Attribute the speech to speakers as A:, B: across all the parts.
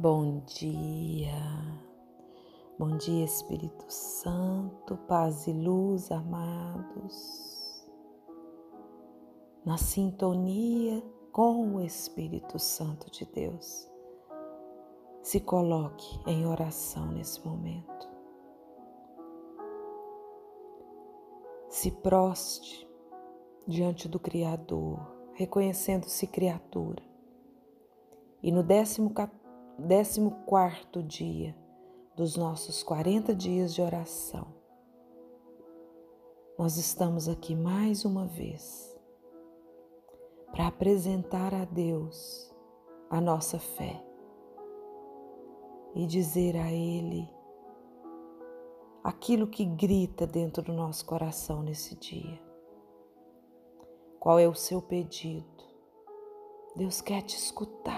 A: Bom dia, bom dia Espírito Santo, paz e luz, amados, na sintonia com o Espírito Santo de Deus. Se coloque em oração nesse momento. Se proste diante do Criador, reconhecendo-se criatura. E no décimo capítulo, décimo quarto dia dos nossos 40 dias de oração. Nós estamos aqui mais uma vez para apresentar a Deus a nossa fé e dizer a Ele aquilo que grita dentro do nosso coração nesse dia. Qual é o seu pedido? Deus quer te escutar.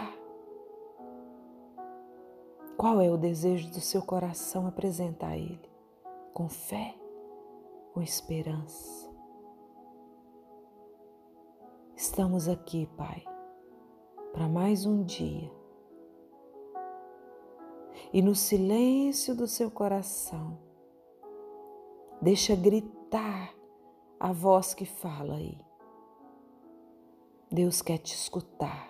A: Qual é o desejo do seu coração apresentar a Ele? Com fé ou esperança? Estamos aqui, Pai, para mais um dia. E no silêncio do seu coração, deixa gritar a voz que fala aí. Deus quer te escutar.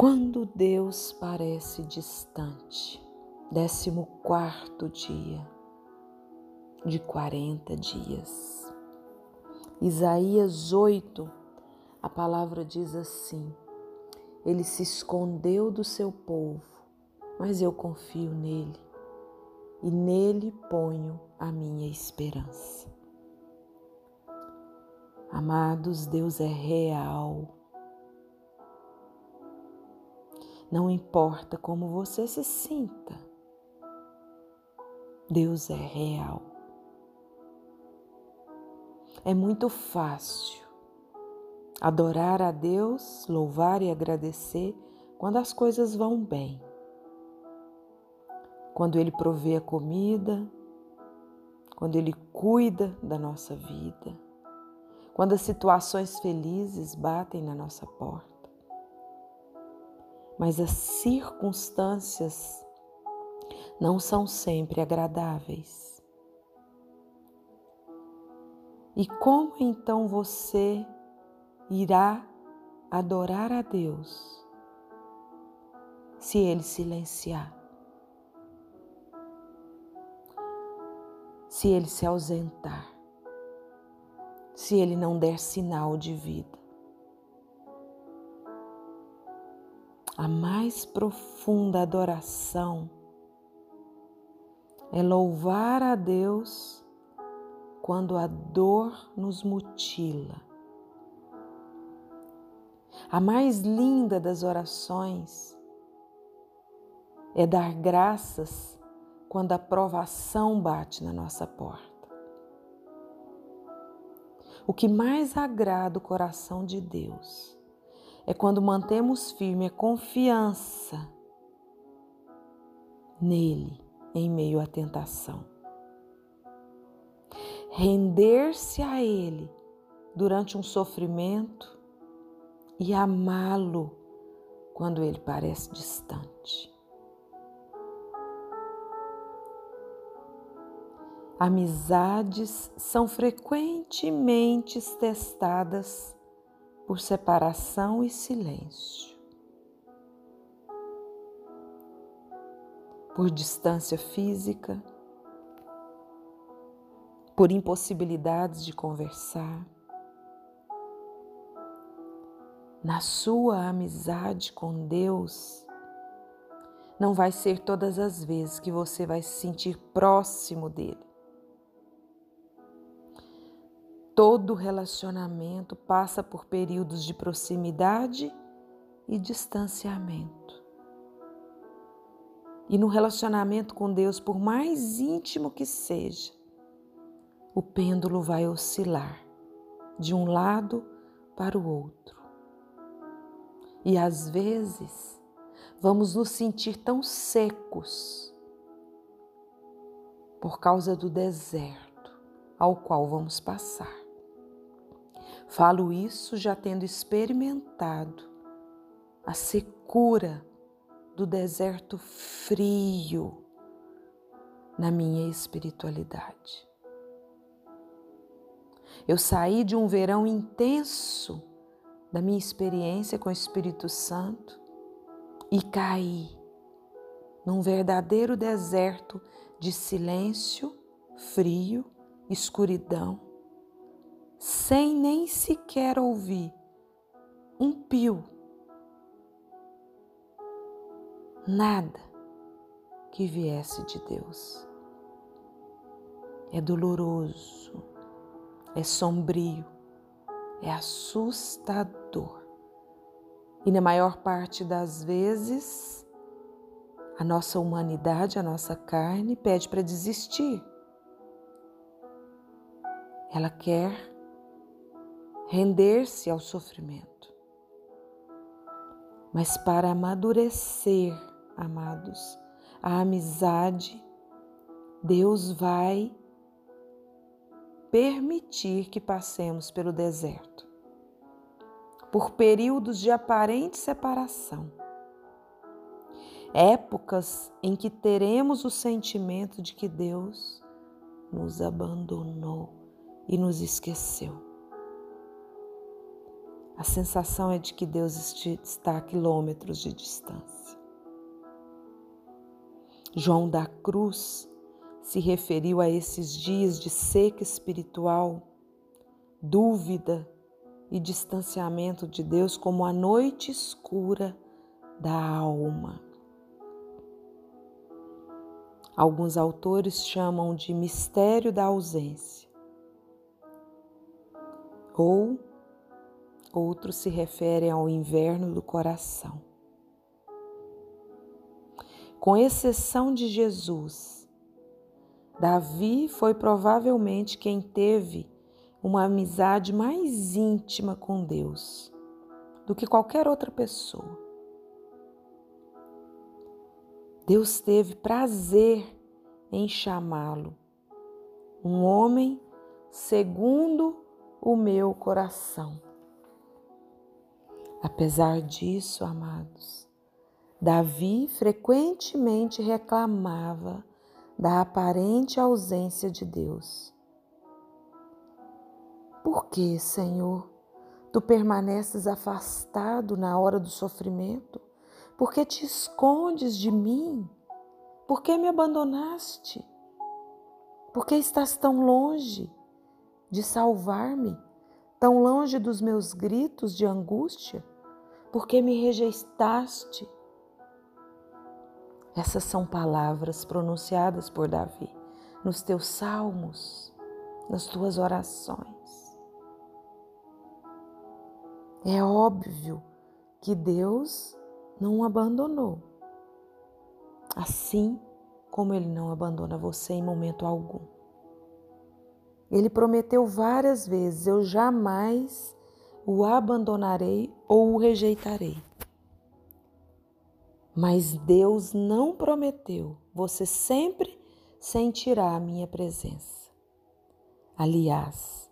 A: Quando Deus parece distante, décimo quarto dia de 40 dias. Isaías 8, a palavra diz assim: Ele se escondeu do seu povo, mas eu confio nele e nele ponho a minha esperança. Amados, Deus é real Não importa como você se sinta, Deus é real. É muito fácil adorar a Deus, louvar e agradecer quando as coisas vão bem. Quando Ele provê a comida, quando Ele cuida da nossa vida, quando as situações felizes batem na nossa porta mas as circunstâncias não são sempre agradáveis. E como então você irá adorar a Deus se ele silenciar? Se ele se ausentar? Se ele não der sinal de vida? A mais profunda adoração é louvar a Deus quando a dor nos mutila. A mais linda das orações é dar graças quando a provação bate na nossa porta. O que mais agrada o coração de Deus é quando mantemos firme a confiança nele em meio à tentação. Render-se a ele durante um sofrimento e amá-lo quando ele parece distante. Amizades são frequentemente testadas por separação e silêncio, por distância física, por impossibilidades de conversar. Na sua amizade com Deus, não vai ser todas as vezes que você vai se sentir próximo dele. Todo relacionamento passa por períodos de proximidade e distanciamento. E no relacionamento com Deus, por mais íntimo que seja, o pêndulo vai oscilar de um lado para o outro. E às vezes vamos nos sentir tão secos por causa do deserto ao qual vamos passar. Falo isso já tendo experimentado a secura do deserto frio na minha espiritualidade. Eu saí de um verão intenso da minha experiência com o Espírito Santo e caí num verdadeiro deserto de silêncio, frio, escuridão, sem nem sequer ouvir um pio, nada que viesse de Deus. É doloroso, é sombrio, é assustador. E na maior parte das vezes, a nossa humanidade, a nossa carne pede para desistir. Ela quer render-se ao sofrimento. Mas para amadurecer, amados, a amizade, Deus vai permitir que passemos pelo deserto, por períodos de aparente separação, épocas em que teremos o sentimento de que Deus nos abandonou e nos esqueceu. A sensação é de que Deus está a quilômetros de distância. João da Cruz se referiu a esses dias de seca espiritual, dúvida e distanciamento de Deus como a noite escura da alma. Alguns autores chamam de mistério da ausência, ou outros se referem ao inverno do coração. Com exceção de Jesus, Davi foi provavelmente quem teve uma amizade mais íntima com Deus do que qualquer outra pessoa. Deus teve prazer em chamá-lo, um homem segundo o meu coração. Apesar disso, amados, Davi frequentemente reclamava da aparente ausência de Deus. Por que, Senhor, tu permaneces afastado na hora do sofrimento? Por que te escondes de mim? Por que me abandonaste? Por que estás tão longe de salvar-me? Tão longe dos meus gritos de angústia? Por que me rejeitaste? Essas são palavras pronunciadas por Davi nos teus salmos, nas tuas orações. É óbvio que Deus não o abandonou, assim como Ele não abandona você em momento algum. Ele prometeu várias vezes: Eu jamais o abandonarei ou o rejeitarei. Mas Deus não prometeu, você sempre sentirá a minha presença. Aliás,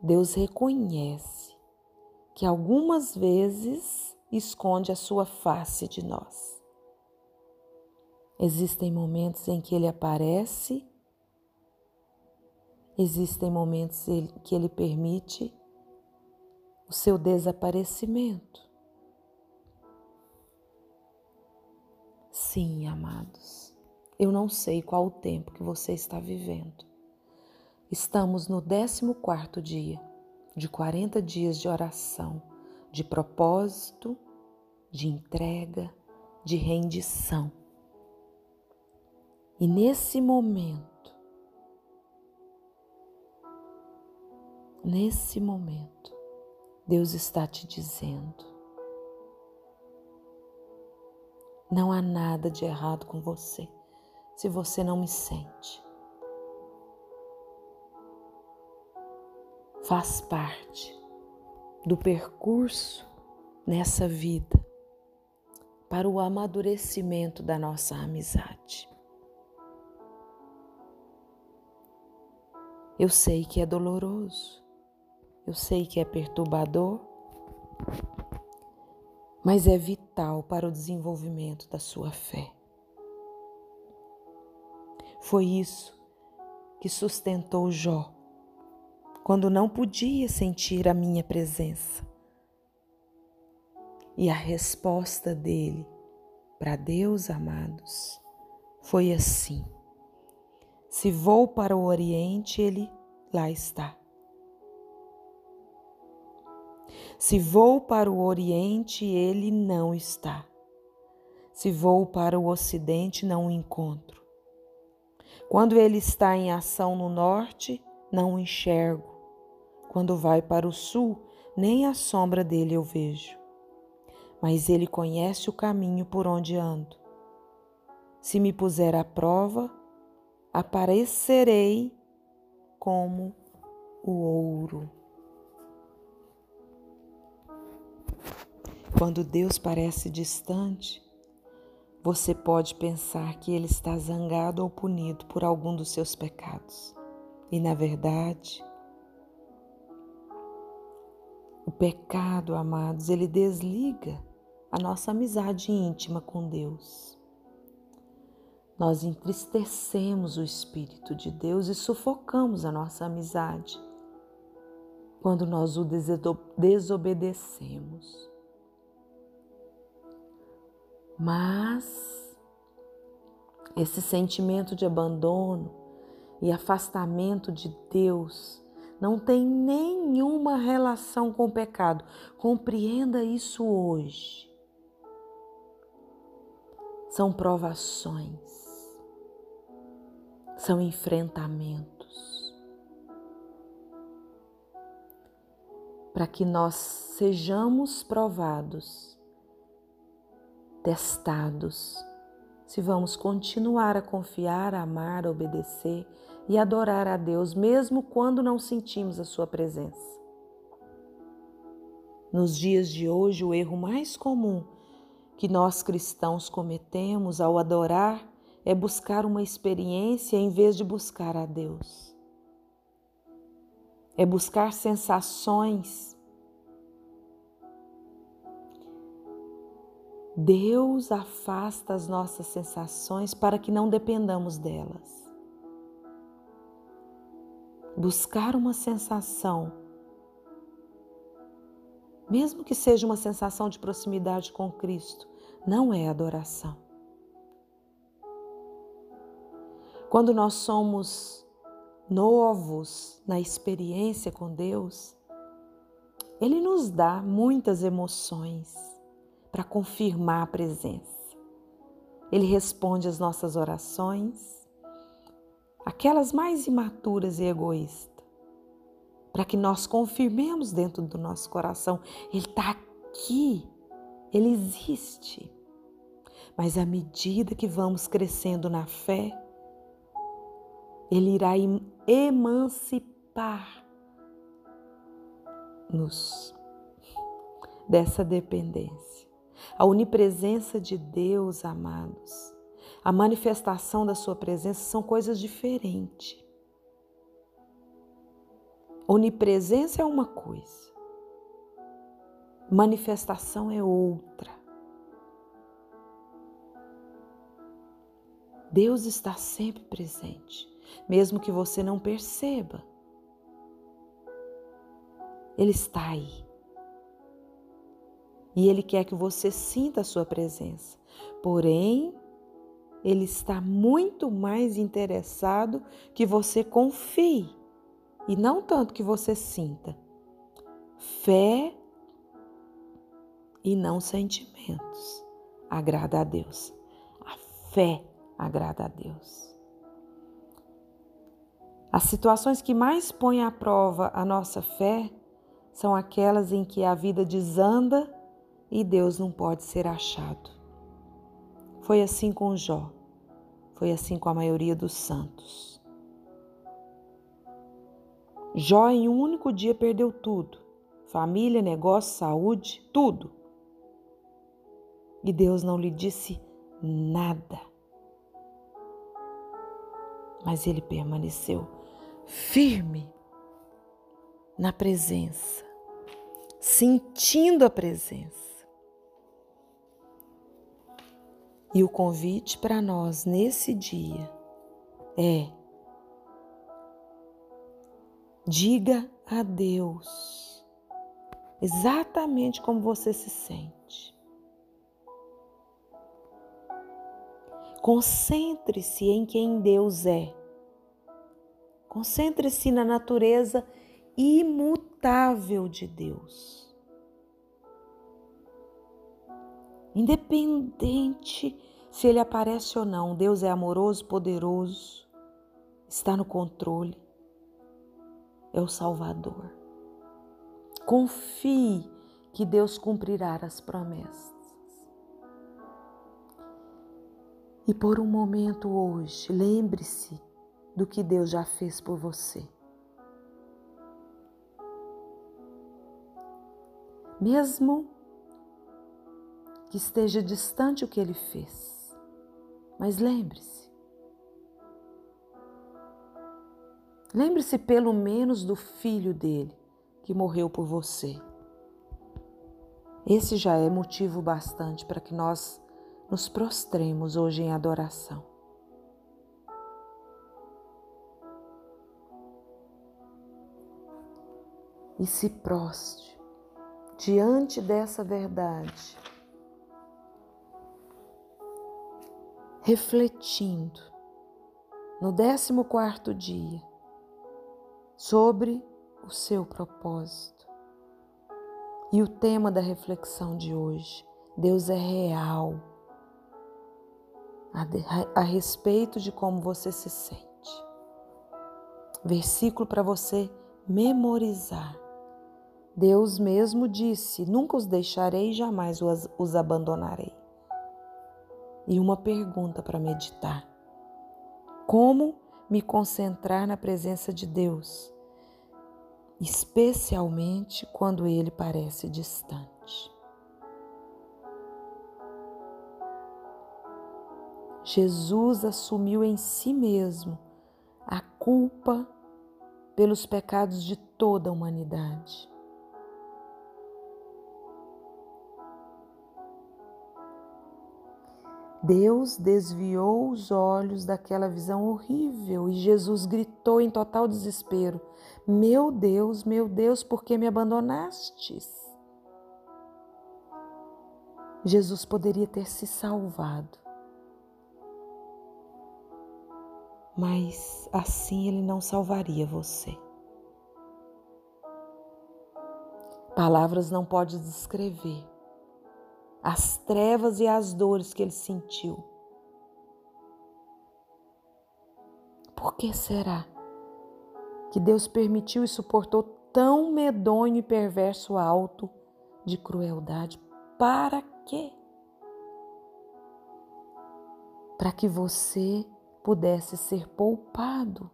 A: Deus reconhece que algumas vezes esconde a sua face de nós. Existem momentos em que ele aparece, existem momentos que ele permite o seu desaparecimento. Sim, amados, eu não sei qual o tempo que você está vivendo. Estamos no 14 dia de 40 dias de oração, de propósito, de entrega, de rendição. E nesse momento, nesse momento, Deus está te dizendo: Não há nada de errado com você se você não me sente. Faz parte do percurso nessa vida para o amadurecimento da nossa amizade. Eu sei que é doloroso, eu sei que é perturbador, mas é vital para o desenvolvimento da sua fé. Foi isso que sustentou Jó quando não podia sentir a minha presença. E a resposta dele para Deus, amados, foi assim: se vou para o Oriente, ele lá está. Se vou para o Oriente, ele não está. Se vou para o Ocidente, não o encontro. Quando ele está em ação no Norte, não o enxergo. Quando vai para o Sul, nem a sombra dele eu vejo. Mas ele conhece o caminho por onde ando. Se me puser à prova, aparecerei como o ouro. Quando Deus parece distante, você pode pensar que Ele está zangado ou punido por algum dos seus pecados. E, na verdade, o pecado, amados, ele desliga a nossa amizade íntima com Deus. Nós entristecemos o Espírito de Deus e sufocamos a nossa amizade quando nós o desobedecemos. Mas esse sentimento de abandono e afastamento de Deus não tem nenhuma relação com o pecado. Compreenda isso hoje. São provações, são enfrentamentos. Para que nós sejamos provados testados se vamos continuar a confiar, a amar, a obedecer e adorar a Deus, mesmo quando não sentimos a Sua presença. Nos dias de hoje, o erro mais comum que nós cristãos cometemos ao adorar é buscar uma experiência em vez de buscar a Deus. É buscar sensações Deus afasta as nossas sensações para que não dependamos delas. Buscar uma sensação, mesmo que seja uma sensação de proximidade com Cristo, não é adoração. Quando nós somos novos na experiência com Deus, Ele nos dá muitas emoções para confirmar a presença. Ele responde às nossas orações, aquelas mais imaturas e egoístas, para que nós confirmemos dentro do nosso coração: Ele está aqui, Ele existe. Mas à medida que vamos crescendo na fé, Ele irá emancipar-nos dessa dependência a onipresença de Deus, amados, a manifestação da Sua presença são coisas diferentes. Onipresença é uma coisa, manifestação é outra. Deus está sempre presente, mesmo que você não perceba. Ele está aí e Ele quer que você sinta a sua presença. Porém, Ele está muito mais interessado que você confie e não tanto que você sinta. Fé e não sentimentos agrada a Deus. A fé agrada a Deus. As situações que mais põem à prova a nossa fé são aquelas em que a vida desanda e Deus não pode ser achado. Foi assim com Jó, foi assim com a maioria dos santos. Jó, em um único dia, perdeu tudo: família, negócio, saúde, tudo. E Deus não lhe disse nada. Mas ele permaneceu firme na presença, sentindo a presença. E o convite para nós nesse dia é: diga a Deus exatamente como você se sente. Concentre-se em quem Deus é. Concentre-se na natureza imutável de Deus. Independente se ele aparece ou não, Deus é amoroso, poderoso, está no controle, é o Salvador. Confie que Deus cumprirá as promessas. E por um momento hoje, lembre-se do que Deus já fez por você. Mesmo que esteja distante o que ele fez. Mas lembre-se. Lembre-se pelo menos do filho dele que morreu por você. Esse já é motivo bastante para que nós nos prostremos hoje em adoração. E se proste diante dessa verdade refletindo no décimo quarto dia sobre o seu propósito. E o tema da reflexão de hoje, Deus é real a, a respeito de como você se sente. Versículo para você memorizar. Deus mesmo disse: Nunca os deixarei, jamais os abandonarei e uma pergunta para meditar: Como me concentrar na presença de Deus, especialmente quando ele parece distante? Jesus assumiu em si mesmo a culpa pelos pecados de toda a humanidade. Deus desviou os olhos daquela visão horrível e Jesus gritou em total desespero: Meu Deus, meu Deus, por que me abandonastes? Jesus poderia ter se salvado, mas assim ele não salvaria você. Palavras não podem descrever as trevas e as dores que ele sentiu. Por que será que Deus permitiu e suportou tão medonho e perverso alto de crueldade? Para quê? Para que você pudesse ser poupado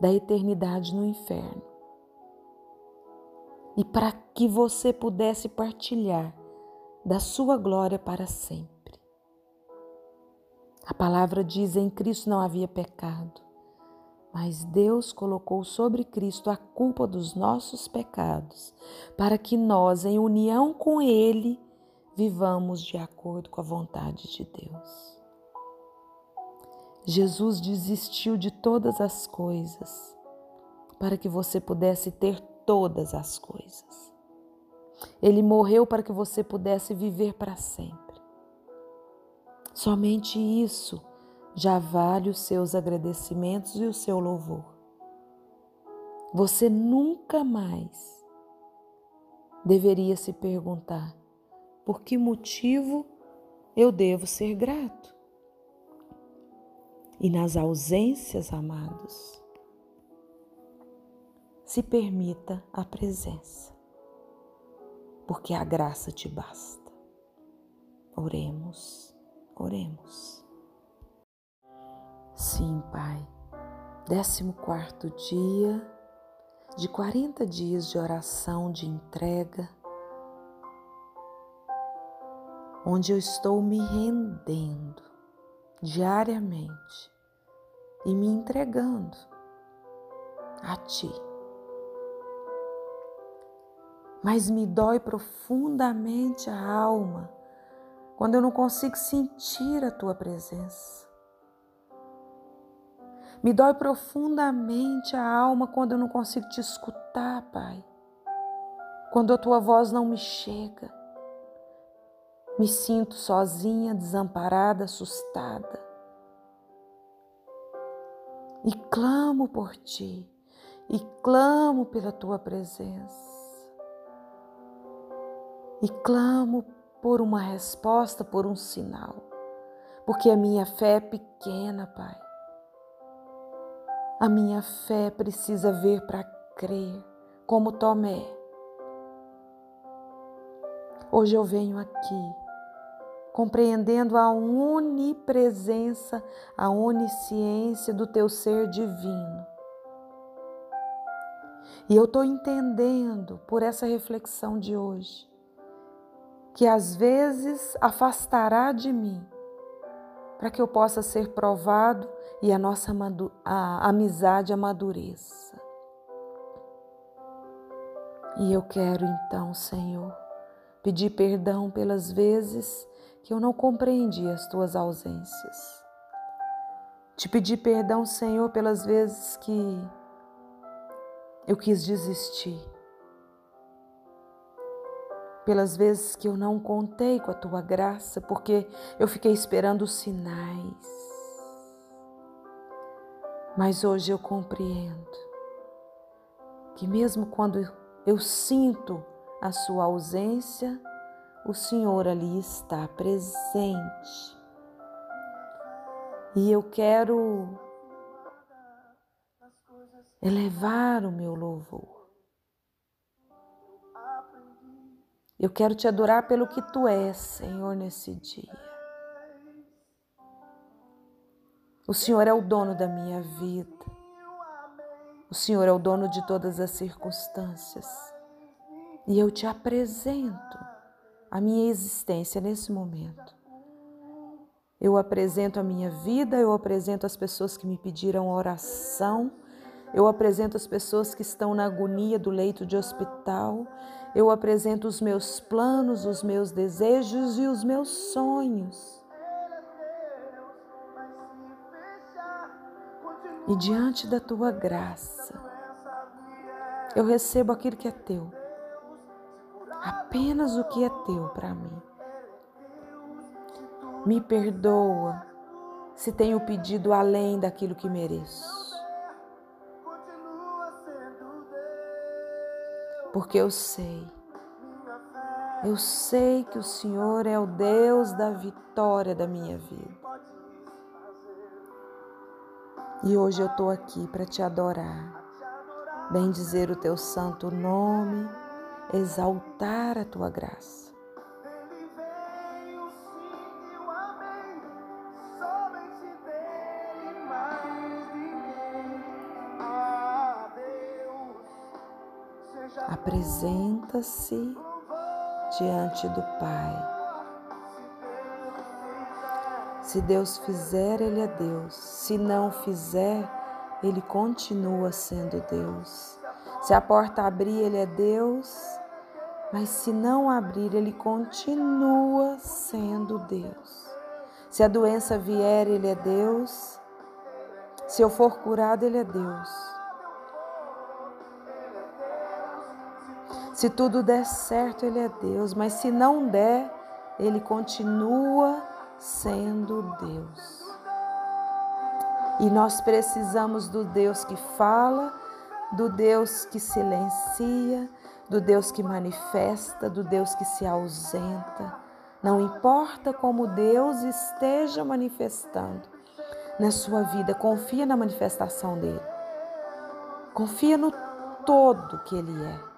A: da eternidade no inferno. E para que você pudesse partilhar da sua glória para sempre. A palavra diz: em Cristo não havia pecado, mas Deus colocou sobre Cristo a culpa dos nossos pecados, para que nós, em união com Ele, vivamos de acordo com a vontade de Deus. Jesus desistiu de todas as coisas para que você pudesse ter todas as coisas. Ele morreu para que você pudesse viver para sempre. Somente isso já vale os seus agradecimentos e o seu louvor. Você nunca mais deveria se perguntar por que motivo eu devo ser grato. E nas ausências, amados, se permita a presença porque a graça te basta. Oremos, oremos. Sim, Pai, décimo quarto dia de 40 dias de oração, de entrega, onde eu estou me rendendo diariamente e me entregando a Ti. Mas me dói profundamente a alma quando eu não consigo sentir a Tua presença. Me dói profundamente a alma quando eu não consigo te escutar, Pai. Quando a tua voz não me chega. Me sinto sozinha, desamparada, assustada. E clamo por ti, e clamo pela tua presença. E clamo por uma resposta, por um sinal, porque a minha fé é pequena, Pai. A minha fé precisa ver para crer, como Tomé. Hoje eu venho aqui compreendendo a onipresença, a onisciência do teu ser divino. E eu estou entendendo por essa reflexão de hoje que às vezes afastará de mim para que eu possa ser provado e a nossa a amizade amadureça. E eu quero então, Senhor, pedir perdão pelas vezes que eu não compreendi as tuas ausências. Te pedir perdão, Senhor, pelas vezes que eu quis desistir, pelas vezes que eu não contei com a tua graça, porque eu fiquei esperando sinais. Mas hoje eu compreendo que, mesmo quando eu sinto a sua ausência, o Senhor ali está presente. E eu quero elevar o meu louvor. Eu quero te adorar pelo que tu és, Senhor, nesse dia. O Senhor é o dono da minha vida. O Senhor é o dono de todas as circunstâncias. E eu te apresento a minha existência nesse momento. Eu apresento a minha vida, eu apresento as pessoas que me pediram oração, eu apresento as pessoas que estão na agonia do leito de hospital, eu apresento os meus planos, os meus desejos e os meus sonhos. E diante da tua graça, eu recebo aquilo que é teu, apenas o que é teu para mim. Me perdoa se tenho pedido além daquilo que mereço. Porque eu sei, eu sei que o Senhor é o Deus da vitória da minha vida. E hoje eu estou aqui para te adorar, bem dizer o teu santo nome, exaltar a tua graça. Apresenta-se diante do Pai se Deus fizer, Ele é Deus. Se não fizer, Ele continua sendo Deus. Se a porta abrir, Ele é Deus. Mas se não abrir, Ele continua sendo Deus. Se a doença vier, Ele é Deus. Se eu for curado, Ele é Deus. Se tudo der certo, Ele é Deus. Mas se não der, Ele continua sendo Deus. E nós precisamos do Deus que fala, do Deus que silencia, do Deus que manifesta, do Deus que se ausenta. Não importa como Deus esteja manifestando na sua vida, confia na manifestação dele. Confia no todo que ele é.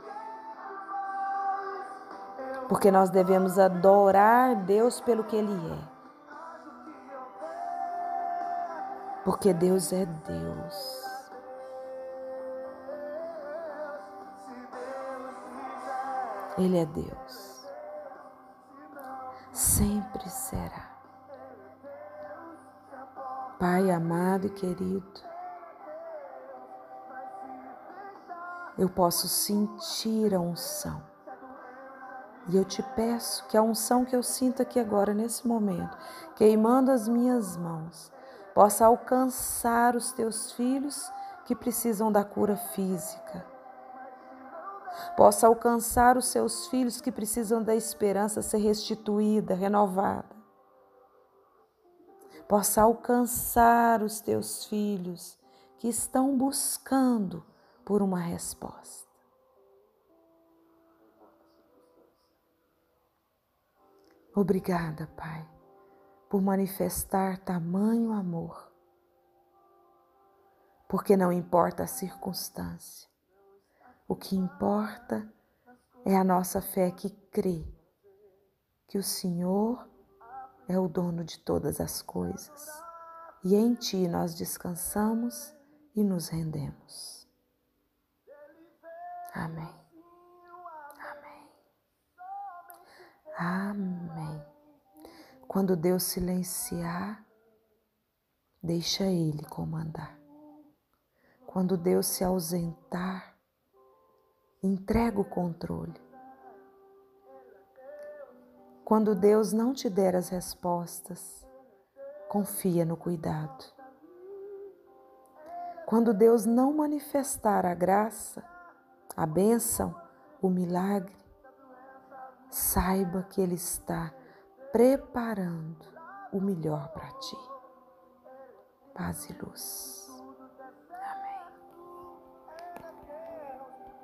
A: Porque nós devemos adorar Deus pelo que ele é. porque Deus é Deus. Ele é Deus. Sempre será. Pai amado e querido, eu posso sentir a unção. E eu te peço que a unção que eu sinto aqui agora, nesse momento, queimando as minhas mãos, possa alcançar os teus filhos que precisam da cura física. Possa alcançar os seus filhos que precisam da esperança ser restituída, renovada. Possa alcançar os teus filhos que estão buscando por uma resposta. Obrigada, Pai, por manifestar tamanho amor porque não importa a circunstância. O que importa é a nossa fé que crê que o Senhor é o dono de todas as coisas e em Ti nós descansamos e nos rendemos. Amém. Amém. Quando Deus silenciar, deixa Ele comandar. Quando Deus se ausentar, entrega o controle. Quando Deus não te der as respostas, confia no cuidado. Quando Deus não manifestar a graça, a bênção, o milagre, saiba que Ele está preparando o melhor para ti. Paz e luz.